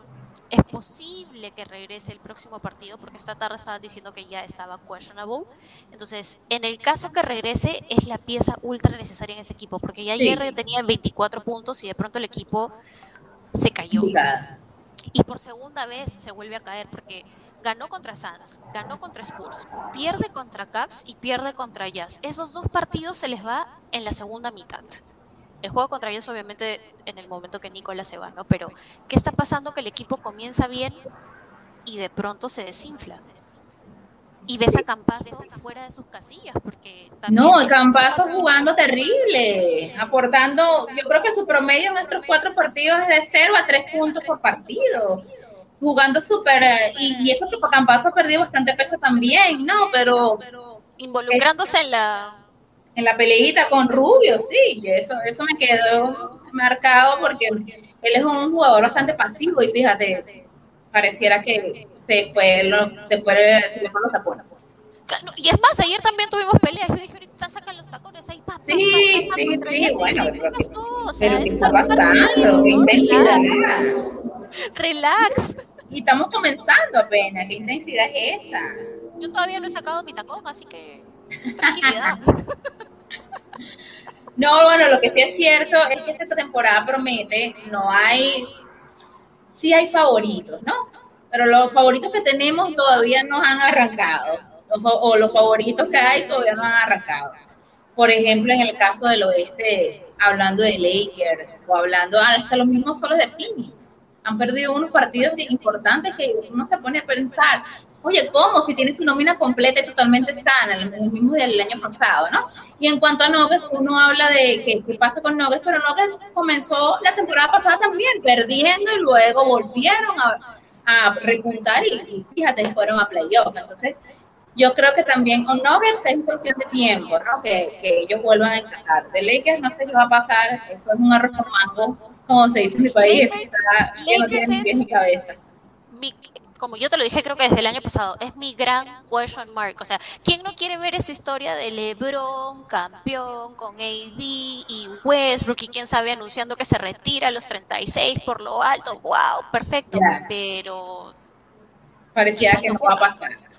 es posible que regrese el próximo partido porque esta tarde estaban diciendo que ya estaba questionable. Entonces, en el caso que regrese, es la pieza ultra necesaria en ese equipo porque ya sí. ayer tenía 24 puntos y de pronto el equipo se cayó. Y por segunda vez se vuelve a caer porque ganó contra Suns, ganó contra Spurs, pierde contra Cavs y pierde contra Jazz. Esos dos partidos se les va en la segunda mitad. El juego contra ellos, obviamente, en el momento que Nicolás se va, ¿no? Pero, ¿qué está pasando? Que el equipo comienza bien y de pronto se desinfla. Y ves a Campazo fuera de sus casillas, porque No, Campazo jugando terrible, aportando, yo creo que su promedio en estos cuatro partidos es de 0 a 3 puntos por partido. Jugando súper, y, y, eso que Campazo ha perdido bastante peso también, ¿no? Pero... Involucrándose en la en la peleita con Rubio, sí, eso, eso me quedó marcado porque él es un jugador bastante pasivo y fíjate, pareciera que se fue, lo, después se le fueron los tapones. Y es más, ayer también tuvimos peleas. Yo dije, ahorita sacan los tacones ahí. Pa, pa, sí, sí, sí, bueno. Pero, o sea, pero es está pasando, qué intensidad. Relax. Y estamos comenzando apenas. ¿Qué intensidad es esa? Yo todavía no he sacado mi tacón, así que tranquilidad. No, bueno, lo que sí es cierto es que esta temporada promete, no hay, sí hay favoritos, ¿no? Pero los favoritos que tenemos todavía no han arrancado, o los favoritos que hay todavía no han arrancado. Por ejemplo, en el caso del oeste, hablando de Lakers, o hablando hasta los mismos solos de Phoenix, han perdido unos partidos importantes que uno se pone a pensar, oye, ¿cómo? Si tiene su nómina completa y totalmente sana, el mismo del año pasado, ¿no? Y en cuanto a Nuggets, uno habla de qué, qué pasa con Nuggets, pero Nuggets comenzó la temporada pasada también perdiendo y luego volvieron a, a repuntar y, y, fíjate, fueron a playoffs. Entonces, yo creo que también con Nuggets es cuestión de tiempo, ¿no? Que, que ellos vuelvan a encajar. De Lakers no sé qué va a pasar, eso es un arroz con mango, como se dice en mi país, Lakers, no tiene mi cabeza. Mi, como yo te lo dije creo que desde el año pasado, es mi gran question mark. O sea, ¿quién no quiere ver esa historia de LeBron, campeón, con AD y Westbrook y quién sabe anunciando que se retira a los 36 por lo alto? ¡Wow! Perfecto, pero... Pareciera que no va a pasar. Por lo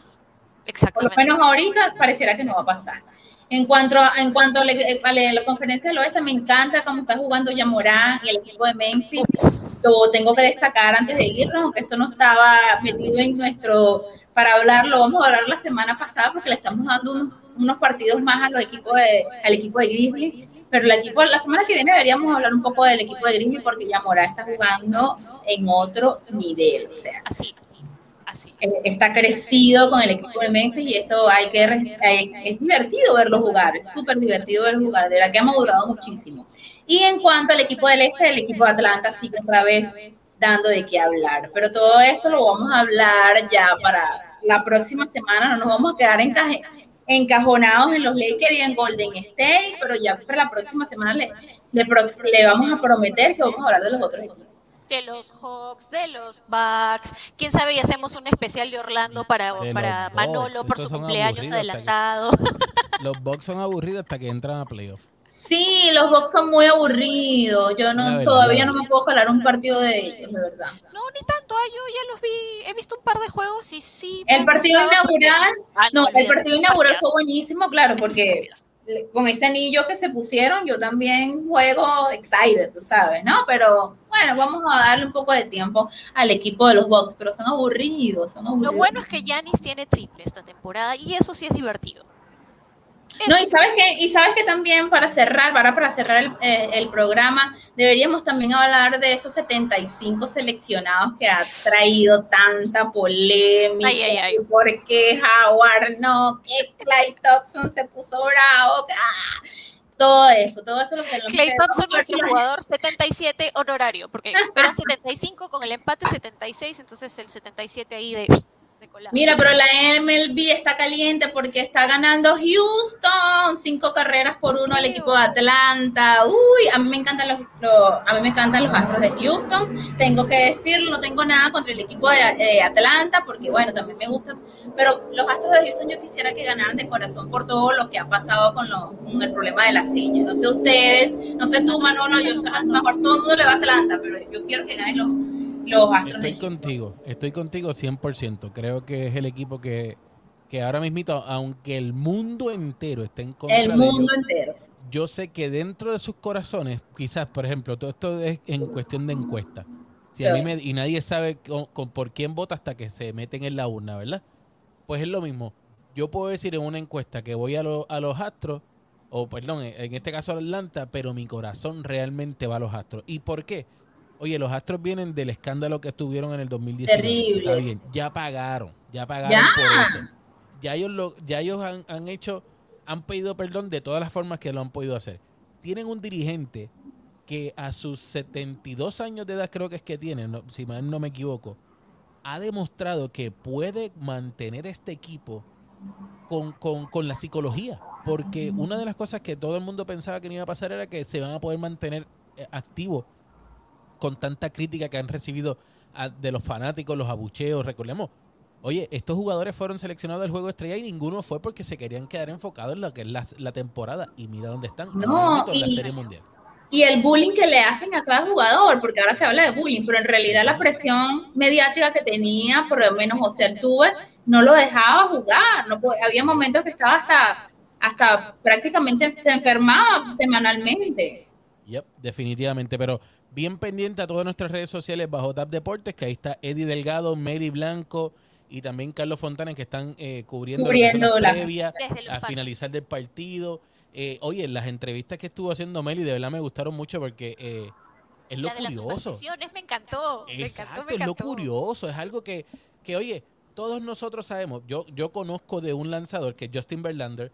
Exactamente. menos ahorita pareciera que no va a pasar. En cuanto a, en cuanto a, la, a la- conferencia del oeste, me encanta cómo está jugando Yamorán y el equipo de Memphis. Lo tengo que destacar antes de irnos, aunque esto no estaba metido en nuestro, para hablarlo, vamos a hablar la semana pasada porque le estamos dando unos, unos partidos más a los equipos de, al equipo de Grizzly. Pero el equipo, la semana que viene deberíamos hablar un poco del equipo de Grizzly porque Yamorán está jugando en otro nivel. O sea, Así, así. eh, está crecido con el equipo de Memphis y eso hay que es divertido verlo jugar, es súper divertido verlo jugar, de verdad que ha madurado muchísimo. Y en cuanto al equipo del este, el equipo de Atlanta sigue otra vez dando de qué hablar, pero todo esto lo vamos a hablar ya para la próxima semana, no nos vamos a quedar encajonados en los Lakers y en Golden State, pero ya para la próxima semana le, le, le vamos a prometer que vamos a hablar de los otros equipos. De los Hawks, de los Bucks. Quién sabe, y hacemos un especial de Orlando para, De para Manolo Bucks, por su cumpleaños que- adelantado. Los Bucks son aburridos hasta que entran a playoff. Sí, los Bucks son muy aburridos. Yo no verdad. todavía no me puedo calar un partido de ellos, de verdad. No, ni tanto, ah, yo ya los vi, he visto un par de juegos y sí. El partido inaugural, Ah, no, el partido inaugural fue buenísimo, claro, porque. Con ese anillo que se pusieron, yo también juego excited, tú sabes, ¿no? Pero bueno, vamos a darle un poco de tiempo al equipo de los Bucks, pero son aburridos, son aburridos. Lo bueno es que Yanis tiene triple esta temporada y eso sí es divertido. No, y sabes que, y sabes que también para cerrar, para, para cerrar el, eh, el programa, deberíamos también hablar de esos 75 seleccionados que ha traído tanta polémica. Ay, ay, ay. ¿Por qué Howard no? Que Clay Thompson se puso bravo. ah. todo eso, todo eso lo que Clay Thompson, nuestro jugador 77 honorario, porque eran 75 con el empate 76, entonces el 77 ahí de Mira, pero la MLB está caliente porque está ganando Houston, cinco carreras por uno al equipo de Atlanta. Uy, a mí me encantan los, a mí me encantan los Astros de Houston. Tengo que decirlo, no tengo nada contra el equipo de Atlanta porque bueno, también me gustan. Pero los Astros de Houston yo quisiera que ganaran de corazón por todo lo que ha pasado con, con el problema de la silla. No sé ustedes, no sé tú, Manolo, yo mejor todo el mundo le va a Atlanta, pero yo quiero que ganen los Estoy contigo, estoy contigo 100%. Creo que es el equipo que, que ahora mismo, aunque el mundo entero esté en contra El mundo entero. Yo sé que dentro de sus corazones, quizás, por ejemplo, todo esto es en cuestión de encuesta. Si a mí me, y nadie sabe con, por quién vota hasta que se meten en la urna, ¿verdad? Pues es lo mismo. Yo puedo decir en una encuesta que voy a, a los Astros, o perdón, en este caso a Atlanta, pero mi corazón realmente va a los Astros. ¿Y por qué? Oye, los Astros vienen del escándalo que estuvieron en el 2019. Terrible. Está bien, ya pagaron, ya pagaron por eso. Ya ellos, lo, ya ellos han, hecho, han pedido perdón de todas las formas que lo han podido hacer. Tienen un dirigente que a sus 72 años de edad creo que es que tiene, si mal no me equivoco, ha demostrado que puede mantener este equipo con, con, con, la psicología. Porque una de las cosas que todo el mundo pensaba que no iba a pasar era que se van a poder mantener eh, activos con tanta crítica que han recibido de los fanáticos, los abucheos, recordemos. Oye, estos jugadores fueron seleccionados del juego estrella y ninguno fue porque se querían quedar enfocados en lo que es la, temporada. Y mira dónde están. No, y, la Serie Mundial. Y el bullying que le hacen a cada jugador, porque ahora se habla de bullying, pero en realidad la presión mediática que tenía, por lo menos José Altuve, no lo dejaba jugar. No, había momentos que estaba hasta, hasta prácticamente se enfermaba semanalmente. Yep, definitivamente, pero bien pendiente a todas nuestras redes sociales bajo TAP Deportes, que ahí está Eddie Delgado, Mary Blanco y también Carlos Fontana, que están eh, cubriendo, la previa a finalizar del partido. Eh, oye, las entrevistas que estuvo haciendo Meli de verdad me gustaron mucho porque eh, es lo curioso. me encantó. Exacto, es lo curioso, es algo que, que, oye, todos nosotros sabemos. Yo, yo conozco de un lanzador que es Justin Verlander,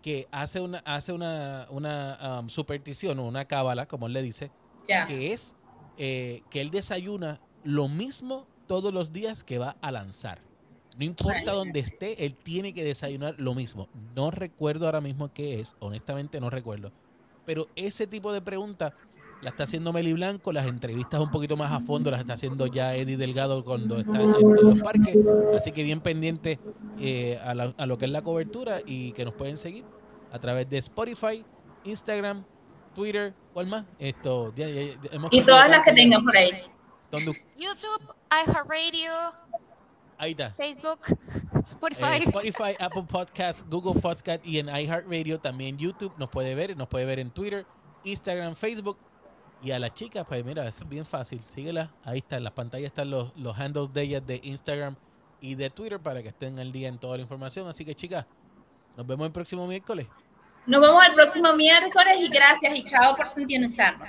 que hace una, hace una, una um, superstición o una cábala, como él le dice, que es eh, que él desayuna lo mismo todos los días que va a lanzar. No importa dónde esté, él tiene que desayunar lo mismo. No recuerdo ahora mismo qué es, honestamente no recuerdo. Pero ese tipo de preguntas la está haciendo Meli Blanco, las entrevistas un poquito más a fondo las está haciendo ya Eddie Delgado cuando está en, los parques. Así que bien pendiente eh, a, a lo que es la cobertura y que nos pueden seguir a través de Spotify, Instagram, Twitter, ¿cuál más? Esto, y todas las que tengan por ahí. YouTube, iHeartRadio. Ahí está. Facebook, Spotify. Eh, Spotify, Apple Podcast, Google Podcast y en iHeartRadio también YouTube nos puede ver, nos puede ver en Twitter, Instagram, Facebook. Y a la chica, pues mira, es bien fácil. Síguela. Ahí está, en las pantallas están los, los handles de ellas de Instagram y de Twitter para que estén al día en toda la información. Así que, chicas, nos vemos el próximo miércoles. Nos vemos el próximo miércoles y gracias y chao por sintonizarnos.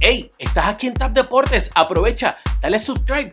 Hey, estás aquí en Tap Deportes. Aprovecha, dale subscribe,